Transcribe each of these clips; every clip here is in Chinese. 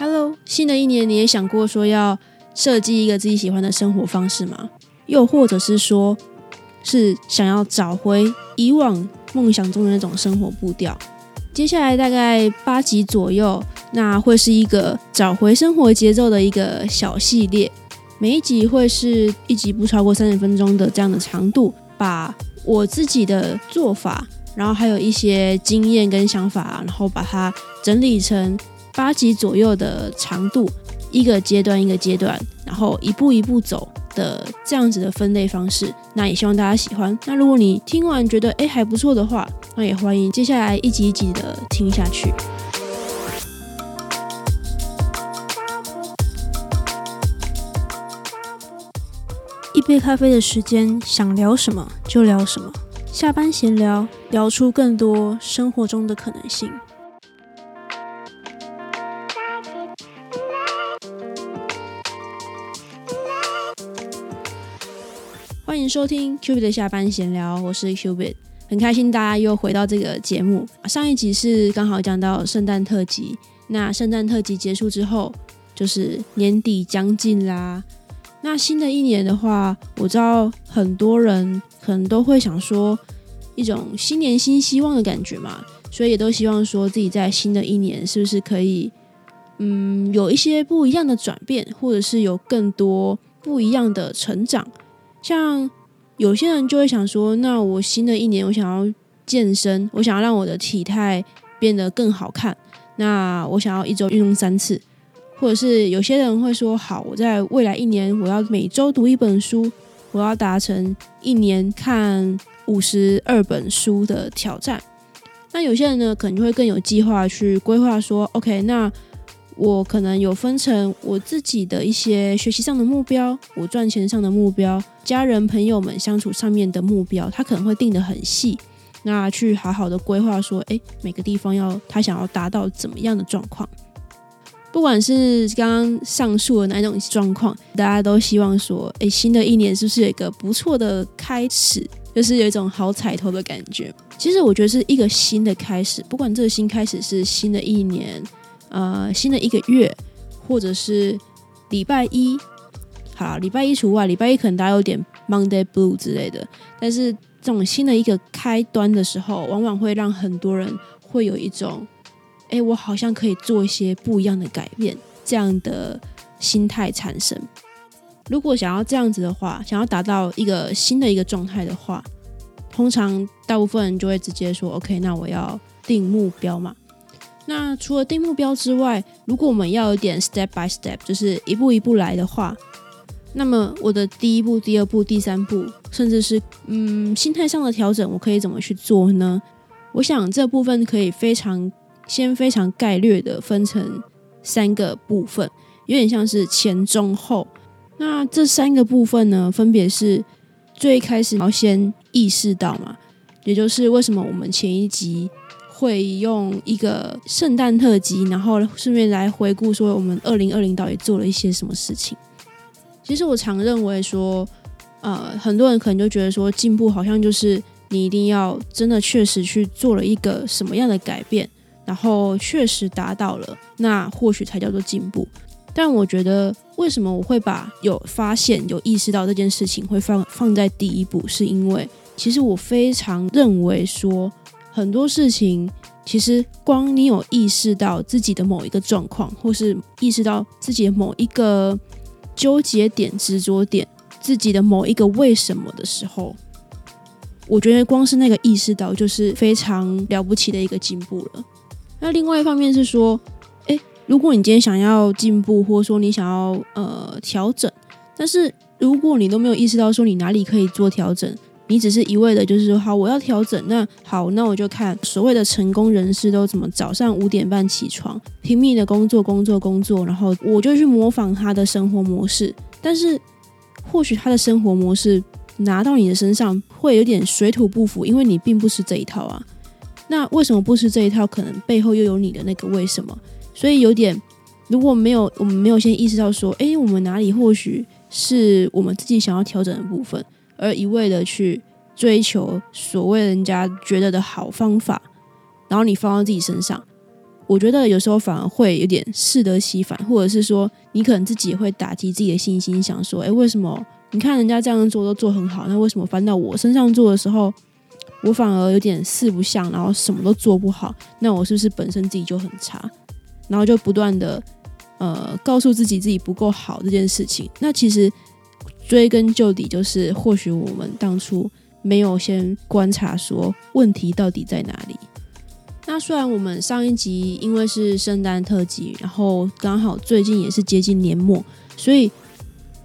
Hello，新的一年你也想过说要设计一个自己喜欢的生活方式吗？又或者是说，是想要找回以往梦想中的那种生活步调？接下来大概八集左右，那会是一个找回生活节奏的一个小系列，每一集会是一集不超过三十分钟的这样的长度，把我自己的做法，然后还有一些经验跟想法，然后把它整理成八集左右的长度，一个阶段一个阶段，然后一步一步走的这样子的分类方式，那也希望大家喜欢。那如果你听完觉得诶还不错的话，那也欢迎接下来一集一集的听下去。一杯咖啡的时间，想聊什么就聊什么。下班闲聊，聊出更多生活中的可能性。收听 Qubit 的下班闲聊，我是 Qubit，很开心大家又回到这个节目。上一集是刚好讲到圣诞特辑，那圣诞特辑结束之后，就是年底将近啦。那新的一年的话，我知道很多人可能都会想说一种新年新希望的感觉嘛，所以也都希望说自己在新的一年是不是可以，嗯，有一些不一样的转变，或者是有更多不一样的成长。像有些人就会想说，那我新的一年我想要健身，我想要让我的体态变得更好看，那我想要一周运动三次。或者是有些人会说，好，我在未来一年我要每周读一本书，我要达成一年看五十二本书的挑战。那有些人呢，可能就会更有计划去规划说，OK，那我可能有分成我自己的一些学习上的目标，我赚钱上的目标，家人朋友们相处上面的目标，他可能会定得很细，那去好好的规划说，诶，每个地方要他想要达到怎么样的状况。不管是刚刚上述的哪种状况，大家都希望说，哎，新的一年是不是有一个不错的开始？就是有一种好彩头的感觉。其实我觉得是一个新的开始，不管这个新开始是新的一年，呃，新的一个月，或者是礼拜一，好，礼拜一除外，礼拜一可能大家有点 Monday Blue 之类的。但是这种新的一个开端的时候，往往会让很多人会有一种。哎，我好像可以做一些不一样的改变，这样的心态产生。如果想要这样子的话，想要达到一个新的一个状态的话，通常大部分人就会直接说：“OK，那我要定目标嘛。”那除了定目标之外，如果我们要有点 step by step，就是一步一步来的话，那么我的第一步、第二步、第三步，甚至是嗯心态上的调整，我可以怎么去做呢？我想这部分可以非常。先非常概略的分成三个部分，有点像是前中后。那这三个部分呢，分别是最开始要先意识到嘛，也就是为什么我们前一集会用一个圣诞特辑，然后顺便来回顾说我们二零二零到底做了一些什么事情。其实我常认为说，呃，很多人可能就觉得说进步好像就是你一定要真的确实去做了一个什么样的改变。然后确实达到了，那或许才叫做进步。但我觉得，为什么我会把有发现、有意识到这件事情会放放在第一步，是因为其实我非常认为说，很多事情其实光你有意识到自己的某一个状况，或是意识到自己的某一个纠结点、执着点，自己的某一个为什么的时候，我觉得光是那个意识到，就是非常了不起的一个进步了。那另外一方面是说，诶，如果你今天想要进步，或者说你想要呃调整，但是如果你都没有意识到说你哪里可以做调整，你只是一味的就是说好我要调整，那好，那我就看所谓的成功人士都怎么早上五点半起床，拼命的工作工作工作，然后我就去模仿他的生活模式，但是或许他的生活模式拿到你的身上会有点水土不服，因为你并不是这一套啊。那为什么不是这一套？可能背后又有你的那个为什么？所以有点，如果没有我们没有先意识到说，哎，我们哪里或许是我们自己想要调整的部分，而一味的去追求所谓人家觉得的好方法，然后你放到自己身上，我觉得有时候反而会有点适得其反，或者是说你可能自己也会打击自己的信心，想说，哎，为什么你看人家这样做都做很好，那为什么翻到我身上做的时候，我反而有点四不像，然后什么都做不好？那我是不是本身自己就很差？然后就不断的呃告诉自己自己不够好这件事情。那其实追根究底，就是或许我们当初没有先观察说问题到底在哪里。那虽然我们上一集因为是圣诞特辑，然后刚好最近也是接近年末，所以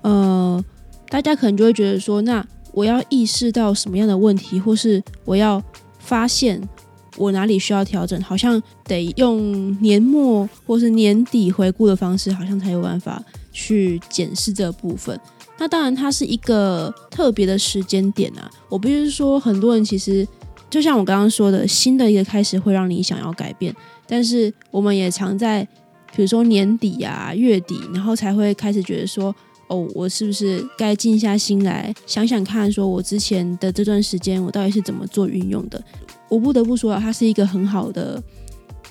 呃，大家可能就会觉得说，那我要意识到什么样的问题，或是我要发现我哪里需要调整，好像得用年末或是年底回顾的方式，好像才有办法去检视这部分。那当然，它是一个特别的时间点啊。我必须说，很多人其实。就像我刚刚说的，新的一个开始会让你想要改变，但是我们也常在，比如说年底啊、月底，然后才会开始觉得说，哦，我是不是该静下心来想想看，说我之前的这段时间我到底是怎么做运用的？我不得不说，它是一个很好的，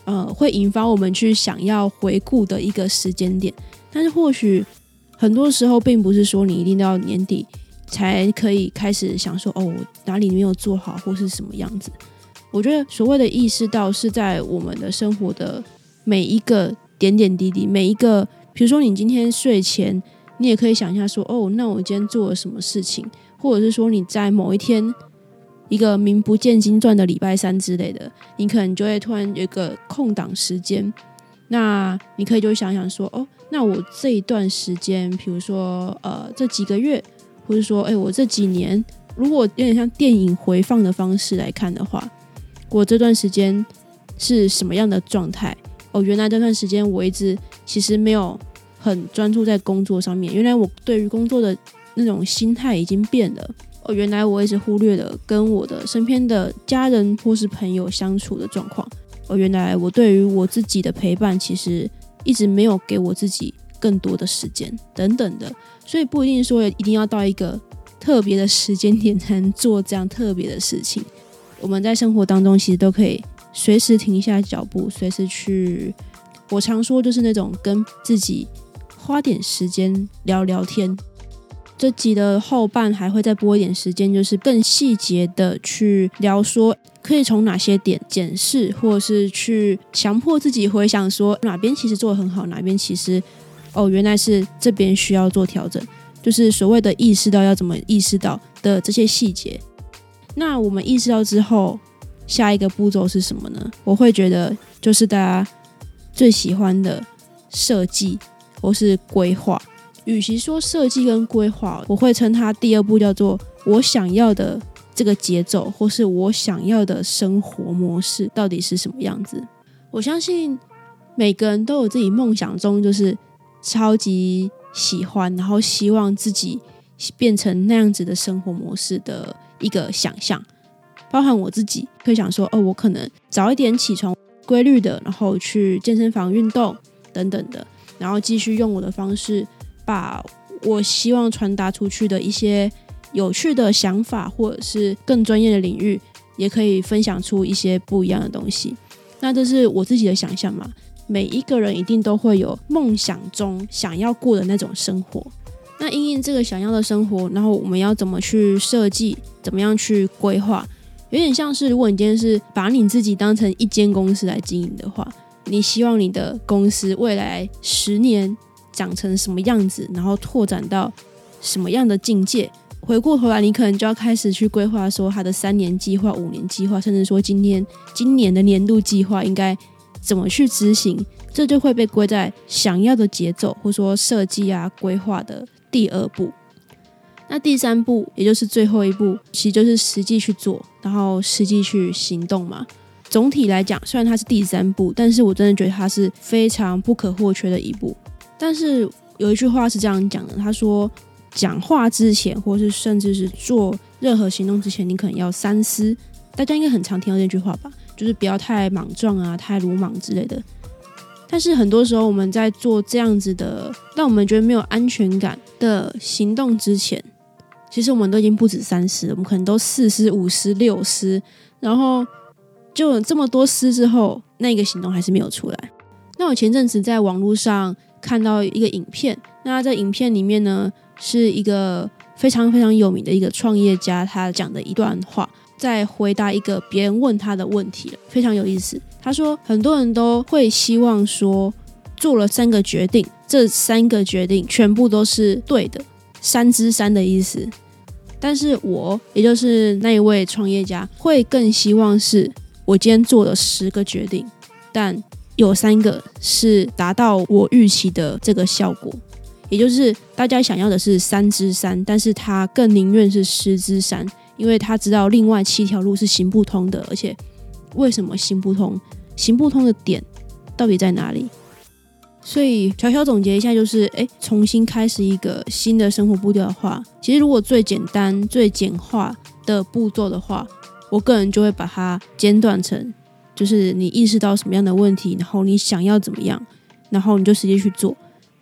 呃，会引发我们去想要回顾的一个时间点。但是或许很多时候，并不是说你一定要年底。才可以开始想说哦，哪里没有做好，或是什么样子？我觉得所谓的意识到是在我们的生活的每一个点点滴滴，每一个，比如说你今天睡前，你也可以想一下说哦，那我今天做了什么事情？或者是说你在某一天一个名不见经传的礼拜三之类的，你可能就会突然有一个空档时间，那你可以就想想说哦，那我这一段时间，比如说呃这几个月。或者说，哎，我这几年如果有点像电影回放的方式来看的话，我这段时间是什么样的状态？哦，原来这段时间我一直其实没有很专注在工作上面。原来我对于工作的那种心态已经变了。哦，原来我一直忽略了跟我的身边的家人或是朋友相处的状况。哦，原来我对于我自己的陪伴其实一直没有给我自己更多的时间，等等的。所以不一定说一定要到一个特别的时间点才能做这样特别的事情。我们在生活当中其实都可以随时停下脚步，随时去。我常说就是那种跟自己花点时间聊聊天。这集的后半还会再播一点时间，就是更细节的去聊，说可以从哪些点检视，或者是去强迫自己回想，说哪边其实做的很好，哪边其实。哦，原来是这边需要做调整，就是所谓的意识到要怎么意识到的这些细节。那我们意识到之后，下一个步骤是什么呢？我会觉得就是大家最喜欢的设计或是规划。与其说设计跟规划，我会称它第二步叫做我想要的这个节奏，或是我想要的生活模式到底是什么样子。我相信每个人都有自己梦想中就是。超级喜欢，然后希望自己变成那样子的生活模式的一个想象，包含我自己会想说，哦，我可能早一点起床，规律的，然后去健身房运动等等的，然后继续用我的方式，把我希望传达出去的一些有趣的想法，或者是更专业的领域，也可以分享出一些不一样的东西。那这是我自己的想象嘛？每一个人一定都会有梦想中想要过的那种生活。那因应这个想要的生活，然后我们要怎么去设计，怎么样去规划？有点像是，如果你今天是把你自己当成一间公司来经营的话，你希望你的公司未来十年长成什么样子，然后拓展到什么样的境界？回过头来，你可能就要开始去规划，说他的三年计划、五年计划，甚至说今天今年的年度计划应该。怎么去执行，这就会被归在想要的节奏，或者说设计啊规划的第二步。那第三步，也就是最后一步，其实就是实际去做，然后实际去行动嘛。总体来讲，虽然它是第三步，但是我真的觉得它是非常不可或缺的一步。但是有一句话是这样讲的，他说：讲话之前，或是甚至是做任何行动之前，你可能要三思。大家应该很常听到这句话吧？就是不要太莽撞啊，太鲁莽之类的。但是很多时候，我们在做这样子的让我们觉得没有安全感的行动之前，其实我们都已经不止三思，我们可能都四思、五思、六思。然后就这么多思之后，那个行动还是没有出来。那我前阵子在网络上看到一个影片，那在影片里面呢，是一个非常非常有名的一个创业家，他讲的一段话，在回答一个别人问他的问题，非常有意思。他说，很多人都会希望说，做了三个决定，这三个决定全部都是对的，三之三的意思。但是我，也就是那一位创业家，会更希望是我今天做了十个决定，但有三个是达到我预期的这个效果，也就是大家想要的是三之三，但是他更宁愿是十之三，因为他知道另外七条路是行不通的，而且为什么行不通？行不通的点到底在哪里？所以，小小总结一下，就是，哎，重新开始一个新的生活步调的话，其实如果最简单、最简化的步骤的话，我个人就会把它简短成，就是你意识到什么样的问题，然后你想要怎么样，然后你就直接去做。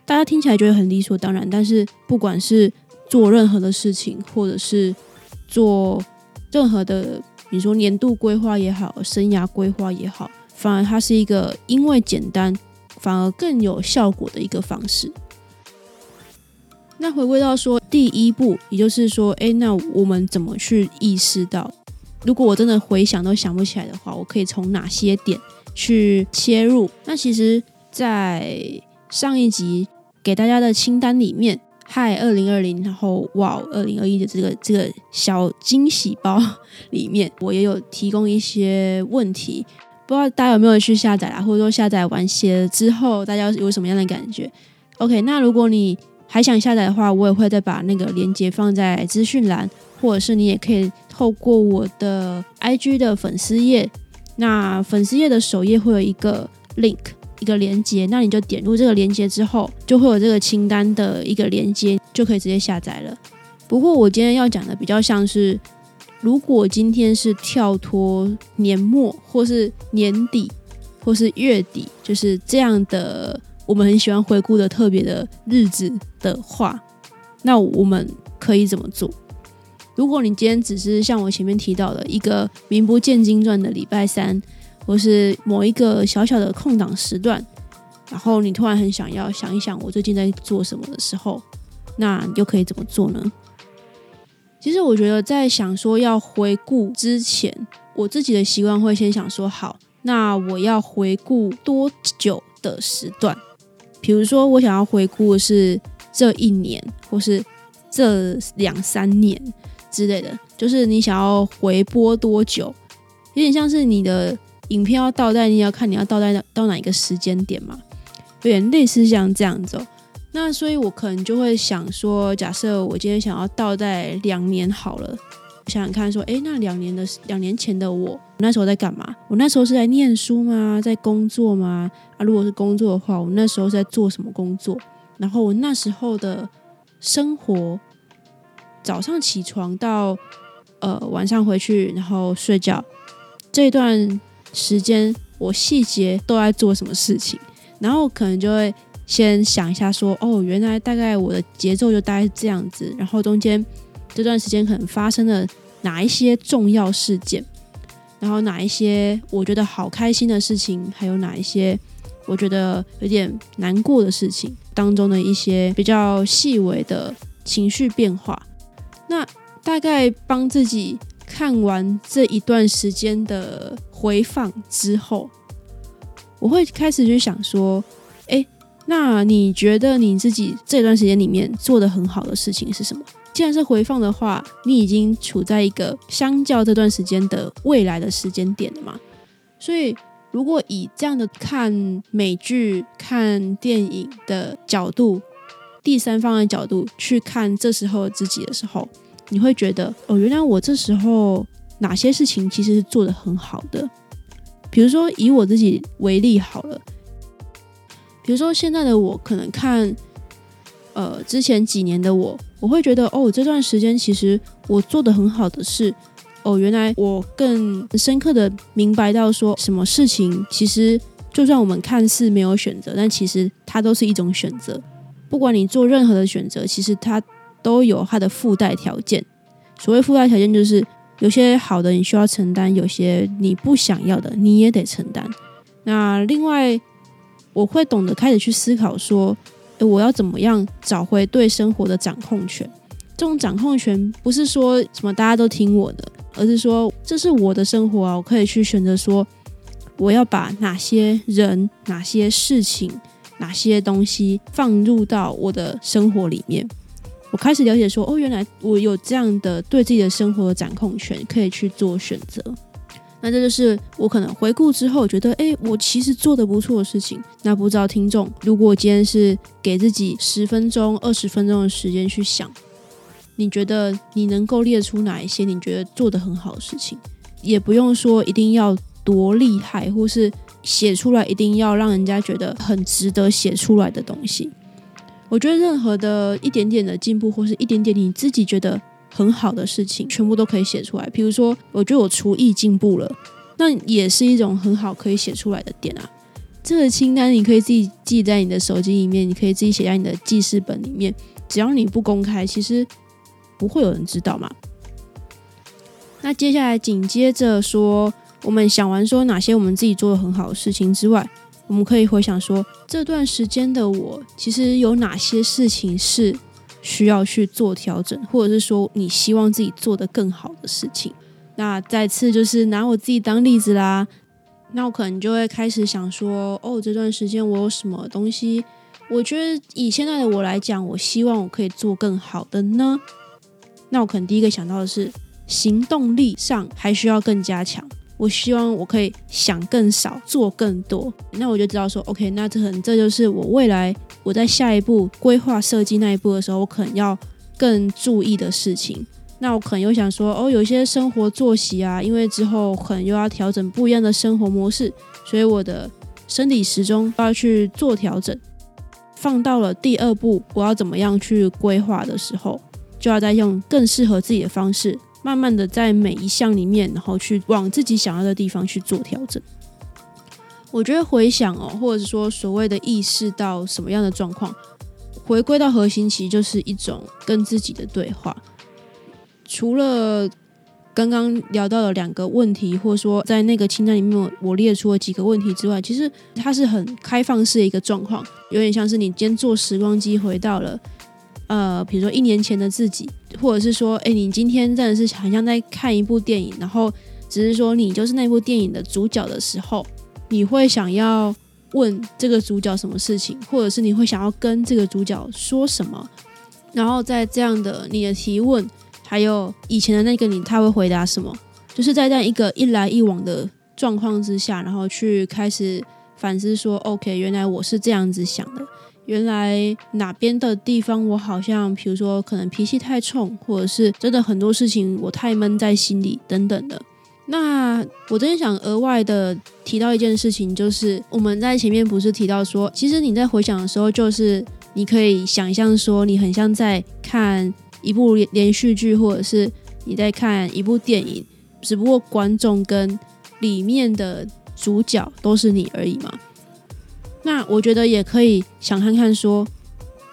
大家听起来觉得很理所当然，但是不管是做任何的事情，或者是做任何的，比如说年度规划也好，生涯规划也好，反而它是一个因为简单。反而更有效果的一个方式。那回归到说第一步，也就是说，哎，那我们怎么去意识到？如果我真的回想都想不起来的话，我可以从哪些点去切入？那其实，在上一集给大家的清单里面，嗨，二零二零，然后哇，二零二一的这个这个小惊喜包里面，我也有提供一些问题。不知道大家有没有去下载啦，或者说下载完写之后，大家有什么样的感觉？OK，那如果你还想下载的话，我也会再把那个链接放在资讯栏，或者是你也可以透过我的 IG 的粉丝页，那粉丝页的首页会有一个 link，一个连接，那你就点入这个连接之后，就会有这个清单的一个连接，就可以直接下载了。不过我今天要讲的比较像是。如果今天是跳脱年末，或是年底，或是月底，就是这样的，我们很喜欢回顾的特别的日子的话，那我们可以怎么做？如果你今天只是像我前面提到的一个名不见经传的礼拜三，或是某一个小小的空档时段，然后你突然很想要想一想我最近在做什么的时候，那又可以怎么做呢？其实我觉得，在想说要回顾之前，我自己的习惯会先想说好，那我要回顾多久的时段？比如说，我想要回顾是这一年，或是这两三年之类的，就是你想要回播多久？有点像是你的影片要倒带，你要看你要倒带到哪一个时间点嘛？有点类似像这样子。那所以，我可能就会想说，假设我今天想要倒带两年好了，想想看，说，诶，那两年的两年前的我，那时候在干嘛？我那时候是在念书吗？在工作吗？啊，如果是工作的话，我那时候在做什么工作？然后我那时候的生活，早上起床到呃晚上回去，然后睡觉这段时间，我细节都在做什么事情？然后可能就会。先想一下，说哦，原来大概我的节奏就大概是这样子，然后中间这段时间可能发生了哪一些重要事件，然后哪一些我觉得好开心的事情，还有哪一些我觉得有点难过的事情当中的一些比较细微的情绪变化。那大概帮自己看完这一段时间的回放之后，我会开始去想说。哎那你觉得你自己这段时间里面做的很好的事情是什么？既然是回放的话，你已经处在一个相较这段时间的未来的时间点了嘛？所以，如果以这样的看美剧、看电影的角度，第三方的角度去看这时候自己的时候，你会觉得哦，原来我这时候哪些事情其实是做的很好的。比如说，以我自己为例好了。比如说，现在的我可能看，呃，之前几年的我，我会觉得，哦，这段时间其实我做的很好的是，哦，原来我更深刻的明白到，说什么事情其实就算我们看似没有选择，但其实它都是一种选择。不管你做任何的选择，其实它都有它的附带条件。所谓附带条件，就是有些好的你需要承担，有些你不想要的你也得承担。那另外，我会懂得开始去思考说，我要怎么样找回对生活的掌控权？这种掌控权不是说什么大家都听我的，而是说这是我的生活啊，我可以去选择说，我要把哪些人、哪些事情、哪些东西放入到我的生活里面。我开始了解说，哦，原来我有这样的对自己的生活的掌控权，可以去做选择。那这就是我可能回顾之后觉得，哎，我其实做的不错的事情。那不知道听众，如果今天是给自己十分钟、二十分钟的时间去想。你觉得你能够列出哪一些你觉得做的很好的事情？也不用说一定要多厉害，或是写出来一定要让人家觉得很值得写出来的东西。我觉得任何的一点点的进步，或是一点点你自己觉得很好的事情，全部都可以写出来。比如说，我觉得我厨艺进步了，那也是一种很好可以写出来的点啊。这个清单你可以自己记在你的手机里面，你可以自己写在你的记事本里面。只要你不公开，其实。不会有人知道嘛？那接下来紧接着说，我们想完说哪些我们自己做的很好的事情之外，我们可以回想说这段时间的我，其实有哪些事情是需要去做调整，或者是说你希望自己做的更好的事情。那再次就是拿我自己当例子啦，那我可能就会开始想说，哦，这段时间我有什么东西，我觉得以现在的我来讲，我希望我可以做更好的呢？那我可能第一个想到的是行动力上还需要更加强。我希望我可以想更少，做更多。那我就知道说，OK，那这可能这就是我未来我在下一步规划设计那一步的时候，我可能要更注意的事情。那我可能又想说，哦，有些生活作息啊，因为之后可能又要调整不一样的生活模式，所以我的生理时钟都要去做调整。放到了第二步，我要怎么样去规划的时候。就要再用更适合自己的方式，慢慢的在每一项里面，然后去往自己想要的地方去做调整。我觉得回想哦，或者说所谓的意识到什么样的状况，回归到核心，其实就是一种跟自己的对话。除了刚刚聊到的两个问题，或者说在那个清单里面我列出了几个问题之外，其实它是很开放式的一个状况，有点像是你今天坐时光机回到了。呃，比如说一年前的自己，或者是说，哎，你今天真的是好像在看一部电影，然后只是说你就是那部电影的主角的时候，你会想要问这个主角什么事情，或者是你会想要跟这个主角说什么？然后在这样的你的提问，还有以前的那个你，他会回答什么？就是在这样一个一来一往的状况之下，然后去开始反思说，OK，原来我是这样子想的。原来哪边的地方我好像，比如说可能脾气太冲，或者是真的很多事情我太闷在心里等等的。那我真的想额外的提到一件事情，就是我们在前面不是提到说，其实你在回想的时候，就是你可以想象说，你很像在看一部连续剧，或者是你在看一部电影，只不过观众跟里面的主角都是你而已嘛。那我觉得也可以想看看说，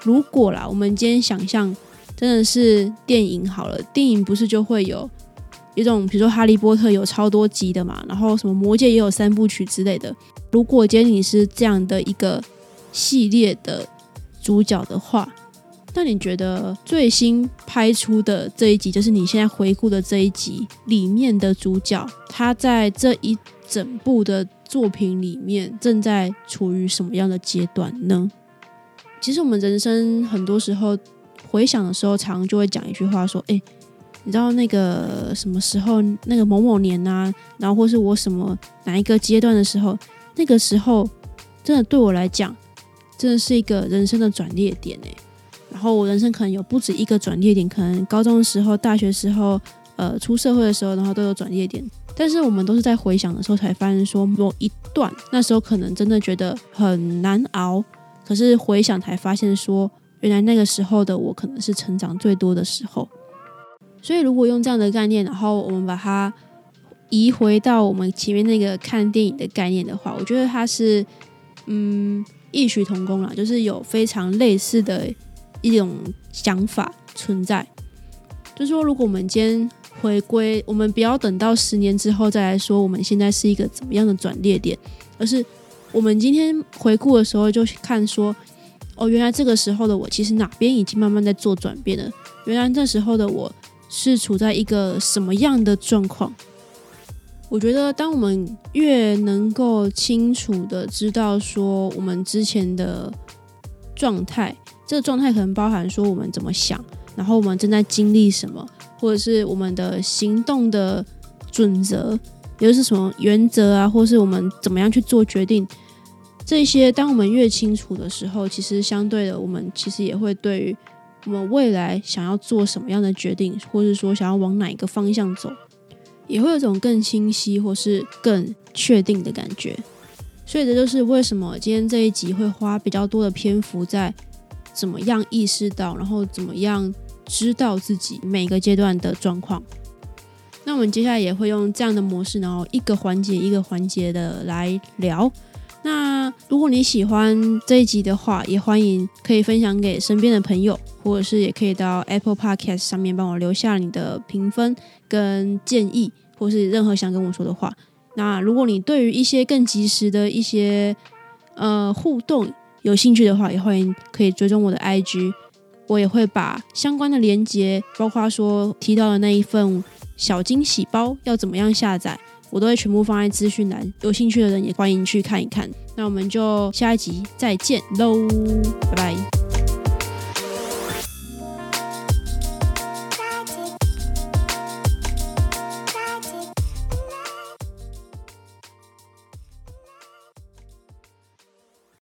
如果啦，我们今天想象真的是电影好了，电影不是就会有一种，比如说《哈利波特》有超多集的嘛，然后什么《魔戒》也有三部曲之类的。如果今天你是这样的一个系列的主角的话，那你觉得最新拍出的这一集，就是你现在回顾的这一集里面的主角，他在这一整部的。作品里面正在处于什么样的阶段呢？其实我们人生很多时候回想的时候，常就会讲一句话说：“哎，你知道那个什么时候，那个某某年啊，然后或是我什么哪一个阶段的时候，那个时候真的对我来讲，真的是一个人生的转捩点哎。然后我人生可能有不止一个转捩点，可能高中的时候、大学时候、呃，出社会的时候，然后都有转捩点。”但是我们都是在回想的时候才发现，说某一段那时候可能真的觉得很难熬，可是回想才发现，说原来那个时候的我可能是成长最多的时候。所以如果用这样的概念，然后我们把它移回到我们前面那个看电影的概念的话，我觉得它是嗯异曲同工了，就是有非常类似的一种想法存在。就是说，如果我们今天回归，我们不要等到十年之后再来说，我们现在是一个怎么样的转捩点，而是我们今天回顾的时候，就看说，哦，原来这个时候的我，其实哪边已经慢慢在做转变了。原来那时候的我是处在一个什么样的状况？我觉得，当我们越能够清楚的知道说我们之前的状态，这个状态可能包含说我们怎么想，然后我们正在经历什么，或者是我们的行动的准则，也就是什么原则啊，或是我们怎么样去做决定，这些当我们越清楚的时候，其实相对的，我们其实也会对于我们未来想要做什么样的决定，或者说想要往哪一个方向走。也会有种更清晰或是更确定的感觉，所以这就是为什么今天这一集会花比较多的篇幅在怎么样意识到，然后怎么样知道自己每个阶段的状况。那我们接下来也会用这样的模式，然后一个环节一个环节的来聊。那如果你喜欢这一集的话，也欢迎可以分享给身边的朋友，或者是也可以到 Apple Podcast 上面帮我留下你的评分跟建议，或是任何想跟我说的话。那如果你对于一些更及时的一些呃互动有兴趣的话，也欢迎可以追踪我的 IG，我也会把相关的连接，包括说提到的那一份小惊喜包要怎么样下载。我都会全部放在资讯栏，有兴趣的人也欢迎去看一看。那我们就下一集再见喽，拜拜。